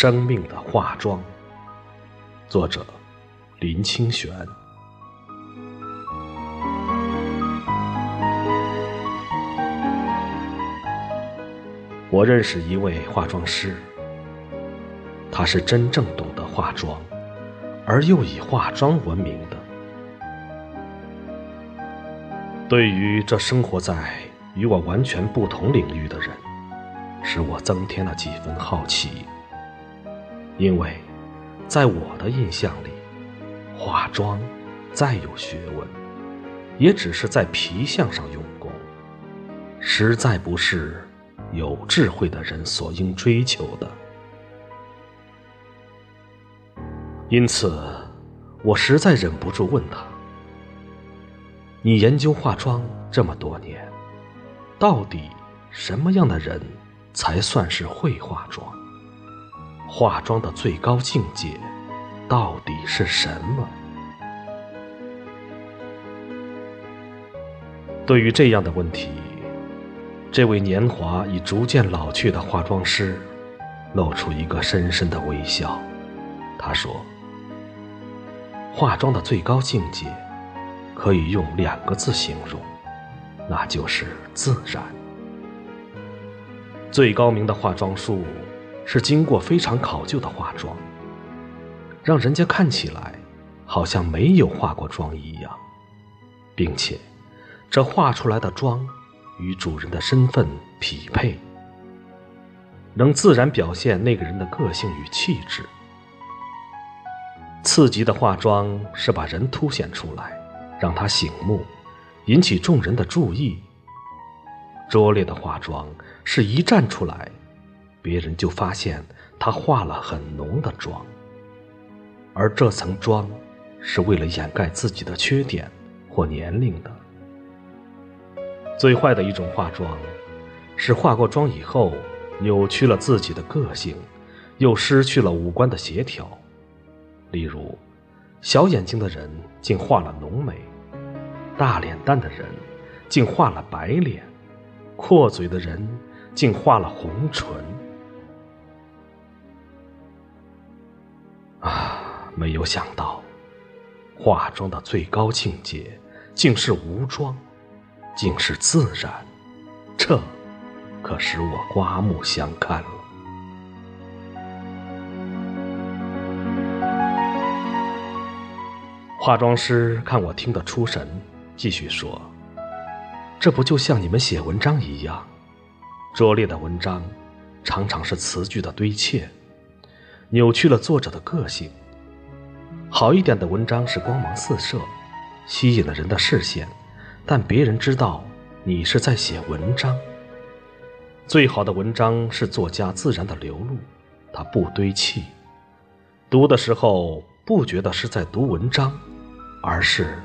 生命的化妆。作者：林清玄。我认识一位化妆师，他是真正懂得化妆，而又以化妆闻名的。对于这生活在与我完全不同领域的人，使我增添了几分好奇。因为，在我的印象里，化妆再有学问，也只是在皮相上用功，实在不是。有智慧的人所应追求的，因此，我实在忍不住问他：“你研究化妆这么多年，到底什么样的人才算是会化妆？化妆的最高境界到底是什么？”对于这样的问题。这位年华已逐渐老去的化妆师，露出一个深深的微笑。他说：“化妆的最高境界，可以用两个字形容，那就是自然。最高明的化妆术，是经过非常考究的化妆，让人家看起来好像没有化过妆一样，并且，这画出来的妆。”与主人的身份匹配，能自然表现那个人的个性与气质。次级的化妆是把人凸显出来，让他醒目，引起众人的注意。拙劣的化妆是一站出来，别人就发现他化了很浓的妆，而这层妆是为了掩盖自己的缺点或年龄的。最坏的一种化妆，是化过妆以后扭曲了自己的个性，又失去了五官的协调。例如，小眼睛的人竟画了浓眉，大脸蛋的人竟画了白脸，阔嘴的人竟画了红唇。没有想到，化妆的最高境界竟是无妆。竟是自然，这可使我刮目相看了。化妆师看我听得出神，继续说：“这不就像你们写文章一样？拙劣的文章常常是词句的堆砌，扭曲了作者的个性；好一点的文章是光芒四射，吸引了人的视线。”但别人知道你是在写文章。最好的文章是作家自然的流露，它不堆砌。读的时候不觉得是在读文章，而是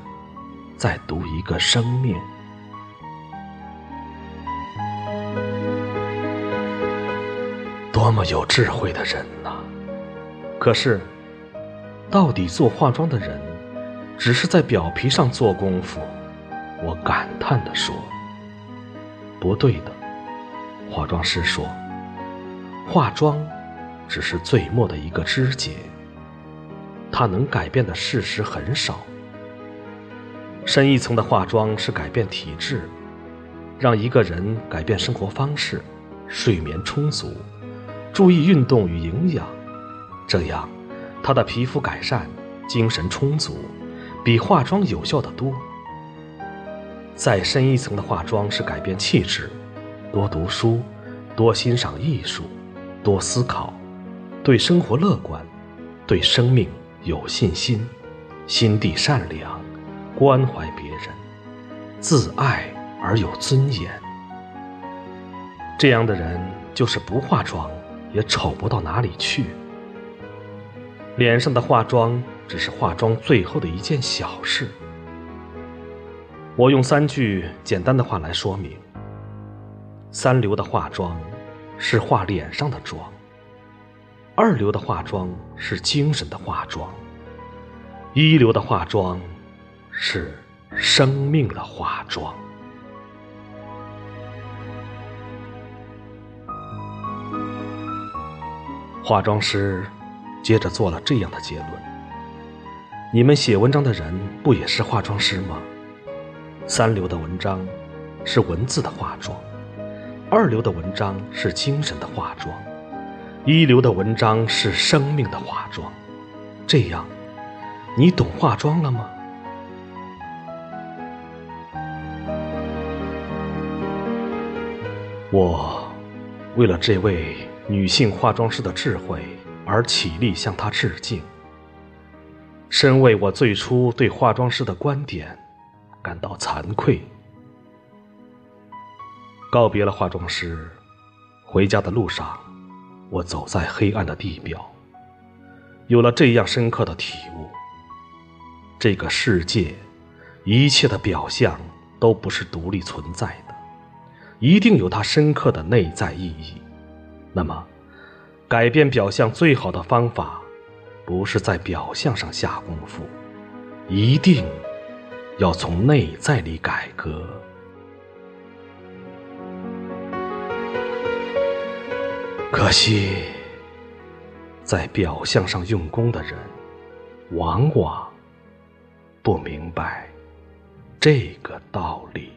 在读一个生命。多么有智慧的人呐！可是，到底做化妆的人，只是在表皮上做功夫。我感叹地说：“不对的。”化妆师说：“化妆只是最末的一个枝节，它能改变的事实很少。深一层的化妆是改变体质，让一个人改变生活方式，睡眠充足，注意运动与营养，这样他的皮肤改善，精神充足，比化妆有效的多。”再深一层的化妆是改变气质，多读书，多欣赏艺术，多思考，对生活乐观，对生命有信心，心地善良，关怀别人，自爱而有尊严。这样的人就是不化妆也丑不到哪里去。脸上的化妆只是化妆最后的一件小事。我用三句简单的话来说明：三流的化妆是化脸上的妆；二流的化妆是精神的化妆；一流的化妆是生命的化妆。化妆师接着做了这样的结论：你们写文章的人不也是化妆师吗？三流的文章是文字的化妆，二流的文章是精神的化妆，一流的文章是生命的化妆。这样，你懂化妆了吗？我为了这位女性化妆师的智慧而起立向他致敬，深为我最初对化妆师的观点。感到惭愧。告别了化妆师，回家的路上，我走在黑暗的地表，有了这样深刻的体悟：这个世界，一切的表象都不是独立存在的，一定有它深刻的内在意义。那么，改变表象最好的方法，不是在表象上下功夫，一定。要从内在里改革。可惜，在表象上用功的人，往往不明白这个道理。